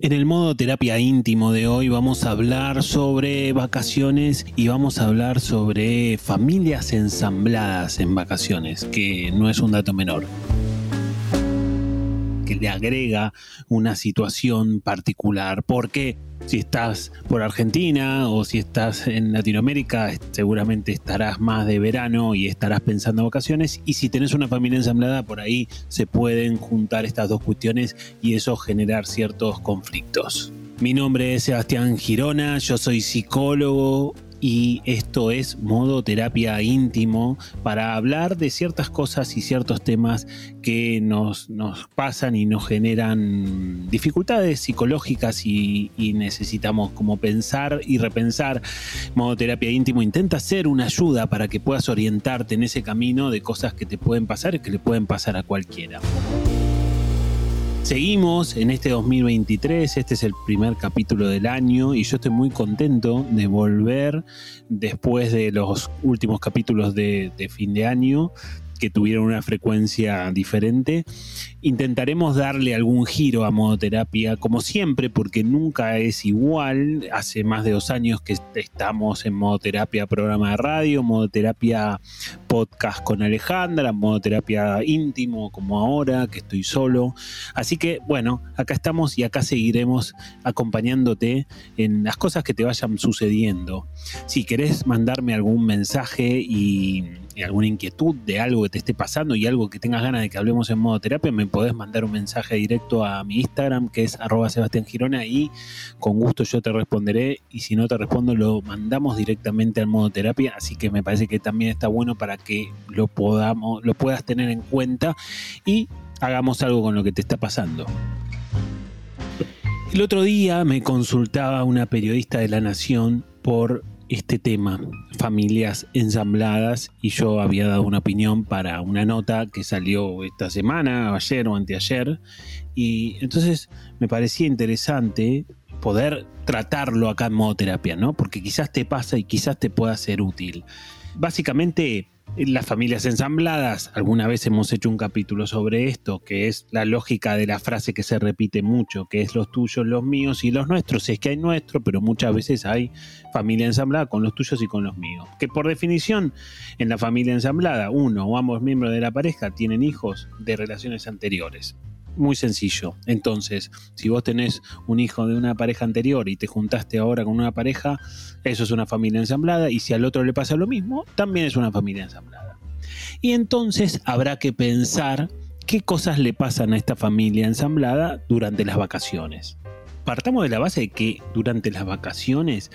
En el modo terapia íntimo de hoy vamos a hablar sobre vacaciones y vamos a hablar sobre familias ensambladas en vacaciones, que no es un dato menor que le agrega una situación particular. Porque si estás por Argentina o si estás en Latinoamérica, seguramente estarás más de verano y estarás pensando en vacaciones. Y si tenés una familia ensamblada, por ahí se pueden juntar estas dos cuestiones y eso generar ciertos conflictos. Mi nombre es Sebastián Girona, yo soy psicólogo y esto es modo terapia íntimo para hablar de ciertas cosas y ciertos temas que nos, nos pasan y nos generan dificultades psicológicas y, y, necesitamos como pensar y repensar. Modo terapia íntimo intenta ser una ayuda para que puedas orientarte en ese camino de cosas que te pueden pasar y que le pueden pasar a cualquiera. Seguimos en este 2023, este es el primer capítulo del año y yo estoy muy contento de volver después de los últimos capítulos de, fin de año que tuvieron una frecuencia diferente. Intentaremos darle algún giro a modoterapia, como siempre, porque nunca es igual. Hace más de dos años que estamos en modoterapia programa de radio, modoterapia podcast con Alejandra, modoterapia íntimo como ahora, que estoy solo. Así que bueno, acá estamos y acá seguiremos acompañándote en las cosas que te vayan sucediendo. Si querés mandarme algún mensaje y alguna inquietud de algo que te esté pasando y algo que tengas ganas de que hablemos en modo terapia, me podés mandar un mensaje directo a mi Instagram, que es arroba Sebastián y con gusto yo te responderé. Y si no te respondo, lo mandamos directamente al modo terapia. Así que me parece que también está bueno para que lo podamos, lo puedas tener en cuenta y hagamos algo con lo que te está pasando. El otro día me consultaba una periodista de La Nación por este tema, familias ensambladas, y yo había dado una opinión para una nota que salió esta semana, ayer o anteayer, y entonces me parecía interesante poder tratarlo acá en modo terapia, ¿no? Porque quizás te pasa y quizás te pueda ser útil. Básicamente, las familias ensambladas, alguna vez hemos hecho un capítulo sobre esto, que es la lógica de la frase que se repite mucho, que es los tuyos, los míos y los nuestros. Es que hay nuestro, pero muchas veces hay familia ensamblada con los tuyos y con los míos. Que por definición, en la familia ensamblada, uno o ambos miembros de la pareja tienen hijos de relaciones anteriores muy sencillo. Entonces, si vos tenés un hijo de una pareja anterior y te juntaste ahora con una pareja, eso es una familia ensamblada. Y si al otro le pasa lo mismo, también es una familia ensamblada. Y entonces habrá que pensar qué cosas le pasan a esta familia ensamblada durante las vacaciones. Partamos de la base de que durante las vacaciones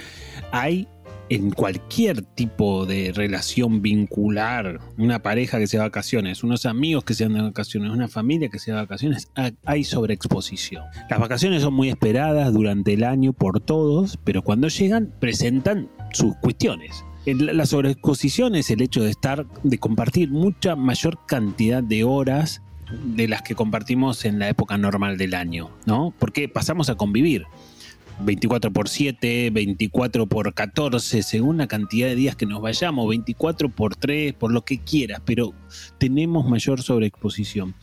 hay en cualquier tipo de relación vincular, una pareja que sea de vacaciones, unos amigos que sean de vacaciones, una familia que sea de vacaciones, hay sobreexposición. Las vacaciones son muy esperadas durante el año por todos, pero cuando llegan presentan sus cuestiones. La sobreexposición es el hecho de estar, de compartir mucha mayor cantidad de horas de las que compartimos en la época normal del año, ¿no? Porque pasamos a convivir. 24 por 7, 24 por 14, según la cantidad de días que nos vayamos, 24 por 3, por lo que quieras, pero tenemos mayor sobreexposición.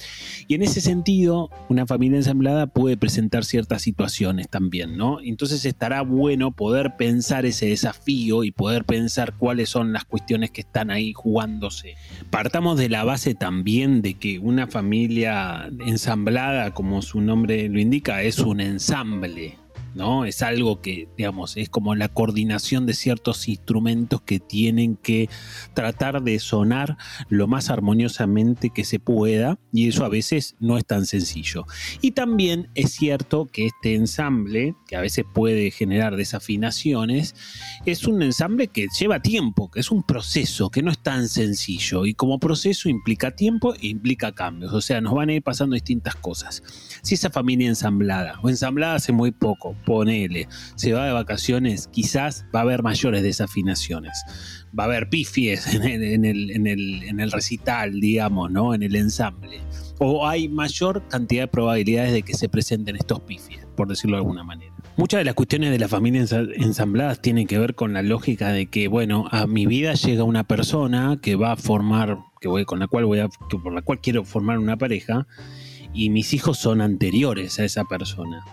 Y en ese sentido, una familia ensamblada puede presentar ciertas situaciones también, ¿no? Entonces estará bueno poder pensar ese desafío y poder pensar cuáles son las cuestiones que están ahí jugándose. Partamos de la base también de que una familia ensamblada, como su nombre lo indica, es un ensamble, ¿no? Es algo que, digamos, es como la coordinación de ciertos instrumentos que tienen que tratar de sonar lo más armoniosamente que se pueda y eso a veces no es tan sencillo. Y también es cierto que este ensamble, que a veces puede generar desafinaciones, es un ensamble que lleva tiempo, que es un proceso, que no es tan sencillo y como proceso implica tiempo e implica cambios, o sea, nos van a ir pasando distintas cosas. Si esa familia ensamblada o ensamblada hace muy poco, ponele, se va de vacaciones, quizás va a haber mayores desafinaciones. Va a haber pifies en el, en el, recital, digamos, ¿no? En el ensamble. O hay mayor cantidad de probabilidades de que se presenten estos pifies, por decirlo de alguna manera. Muchas de las cuestiones de las familias ensambladas tienen que ver con la lógica de que, bueno, a mi vida llega una persona que va a formar, que voy, con la cual voy a, por la cual quiero formar una pareja, y mis hijos son anteriores a esa persona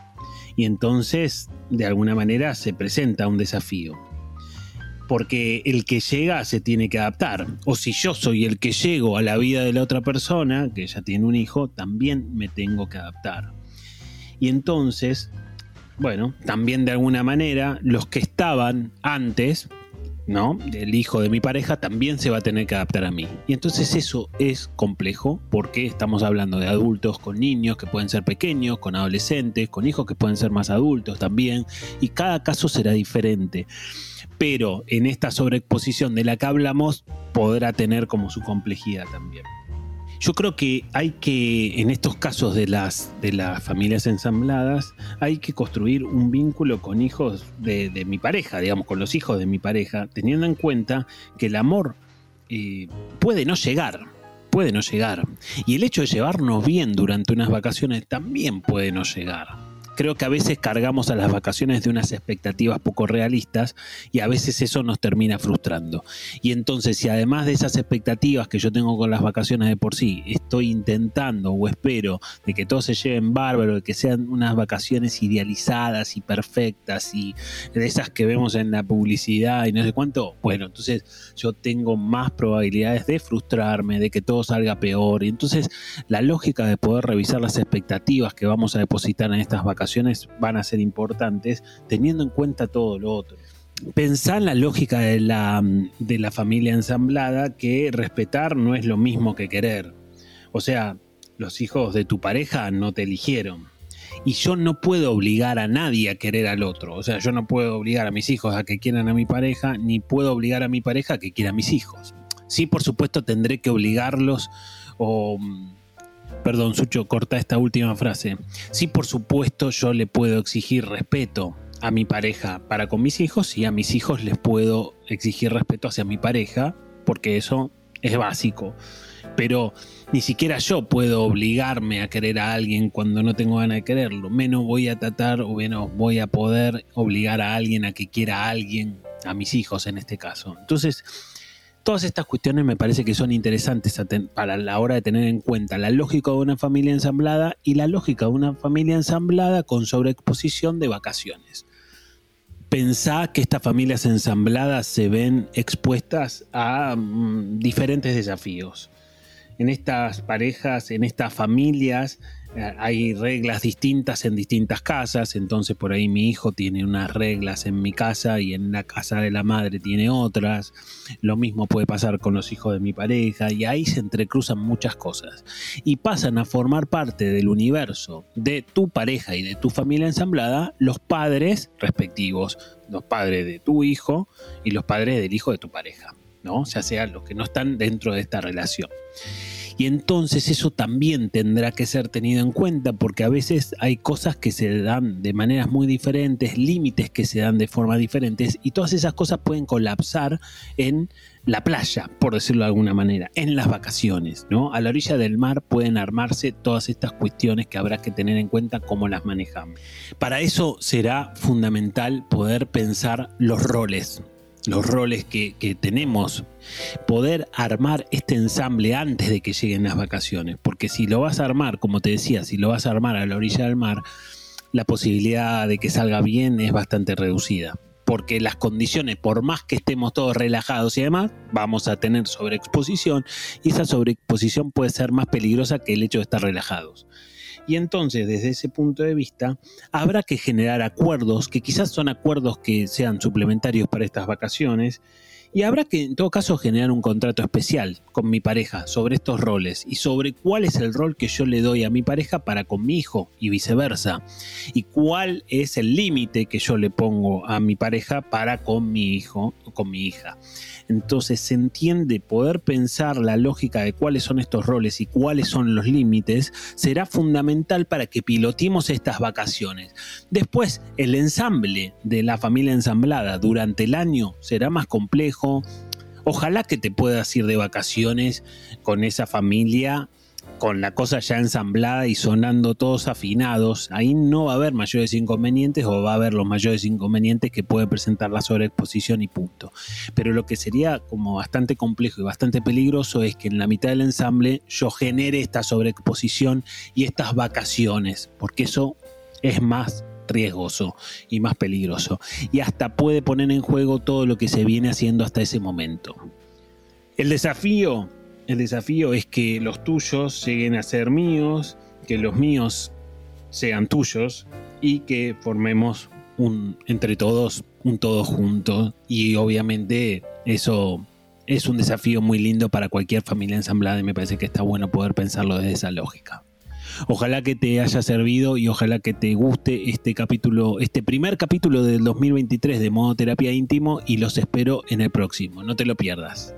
Y entonces, de alguna manera, se presenta un desafío. Porque el que llega se tiene que adaptar. O si yo soy el que llego a la vida de la otra persona, que ya tiene un hijo, también me tengo que adaptar. Y entonces, bueno, también de alguna manera, los que estaban antes, ¿no? El hijo de mi pareja también se va a tener que adaptar a mí. Y entonces eso es complejo porque estamos hablando de adultos con niños que pueden ser pequeños, con adolescentes, con hijos que pueden ser más adultos también, y cada caso será diferente. Pero en esta sobreexposición de la que hablamos podrá tener como su complejidad también. Yo creo que hay que, en estos casos de las, de las familias ensambladas, hay que construir un vínculo con hijos de, mi pareja, digamos, con los hijos de mi pareja, teniendo en cuenta que el amor eh, puede no llegar, puede no llegar. Y el hecho de llevarnos bien durante unas vacaciones también puede no llegar creo que a veces cargamos a las vacaciones de unas expectativas poco realistas y a veces eso nos termina frustrando. Y entonces, si además de esas expectativas que yo tengo con las vacaciones de por sí, estoy intentando o espero de que todo se lleven bárbaro, de que sean unas vacaciones idealizadas y perfectas y de esas que vemos en la publicidad y no sé cuánto, bueno, entonces yo tengo más probabilidades de frustrarme, de que todo salga peor. Y entonces la lógica de poder revisar las expectativas que vamos a depositar en estas vacaciones van a ser importantes teniendo en cuenta todo lo otro. Pensar en la lógica de la, de la familia ensamblada que respetar no es lo mismo que querer. O sea, los hijos de tu pareja no te eligieron. Y yo no puedo obligar a nadie a querer al otro. O sea, yo no puedo obligar a mis hijos a que quieran a mi pareja, ni puedo obligar a mi pareja a que quiera a mis hijos. Sí, por supuesto, tendré que obligarlos o Perdón, Sucho, corta esta última frase. Sí, por supuesto, yo le puedo exigir respeto a mi pareja para con mis hijos y a mis hijos les puedo exigir respeto hacia mi pareja, porque eso es básico. Pero ni siquiera yo puedo obligarme a querer a alguien cuando no tengo ganas de quererlo. Menos voy a tratar o menos voy a poder obligar a alguien a que quiera a alguien, a mis hijos en este caso. Entonces, Todas estas cuestiones me parece que son interesantes para la hora de tener en cuenta la lógica de una familia ensamblada y la lógica de una familia ensamblada con sobreexposición de vacaciones. Pensá que estas familias ensambladas se ven expuestas a mm, diferentes desafíos. En estas parejas, en estas familias, hay reglas distintas en distintas casas, entonces por ahí mi hijo tiene unas reglas en mi casa y en la casa de la madre tiene otras. Lo mismo puede pasar con los hijos de mi pareja y ahí se entrecruzan muchas cosas y pasan a formar parte del universo de tu pareja y de tu familia ensamblada los padres respectivos, los padres de tu hijo y los padres del hijo de tu pareja, ¿no? O sea, los que no están dentro de esta relación. Y entonces eso también tendrá que ser tenido en cuenta porque a veces hay cosas que se dan de maneras muy diferentes, límites que se dan de formas diferentes y todas esas cosas pueden colapsar en la playa, por decirlo de alguna manera, en las vacaciones, ¿no? A la orilla del mar pueden armarse todas estas cuestiones que habrá que tener en cuenta cómo las manejamos. Para eso será fundamental poder pensar los roles, los roles que, tenemos, poder armar este ensamble antes de que lleguen las vacaciones. Porque si lo vas a armar, como te decía, si lo vas a armar a la orilla del mar, la posibilidad de que salga bien es bastante reducida. Porque las condiciones, por más que estemos todos relajados y demás, vamos a tener sobreexposición y esa sobreexposición puede ser más peligrosa que el hecho de estar relajados. Y entonces, desde ese punto de vista, habrá que generar acuerdos, que quizás son acuerdos que sean suplementarios para estas vacaciones, y habrá que, en todo caso, generar un contrato especial con mi pareja sobre estos roles y sobre cuál es el rol que yo le doy a mi pareja para con mi hijo y viceversa. Y cuál es el límite que yo le pongo a mi pareja para con mi hijo o con mi hija. Entonces se entiende poder pensar la lógica de cuáles son estos roles y cuáles son los límites será fundamental para que pilotemos estas vacaciones. Después, el ensamble de la familia ensamblada durante el año será más complejo. Ojalá que te puedas ir de vacaciones con esa familia con la cosa ya ensamblada y sonando todos afinados, ahí no va a haber mayores inconvenientes o va a haber los mayores inconvenientes que puede presentar la sobreexposición y punto. Pero lo que sería como bastante complejo y bastante peligroso es que en la mitad del ensamble yo genere esta sobreexposición y estas vacaciones, porque eso es más riesgoso y más peligroso. Y hasta puede poner en juego todo lo que se viene haciendo hasta ese momento. El desafío, el desafío es que los tuyos lleguen a ser míos, que los míos sean tuyos y que formemos un entre todos un todo junto y obviamente eso es un desafío muy lindo para cualquier familia ensamblada y me parece que está bueno poder pensarlo desde esa lógica. Ojalá que te haya servido y ojalá que te guste este capítulo, este primer capítulo del 2023 de modo terapia íntimo y los espero en el próximo. No te lo pierdas.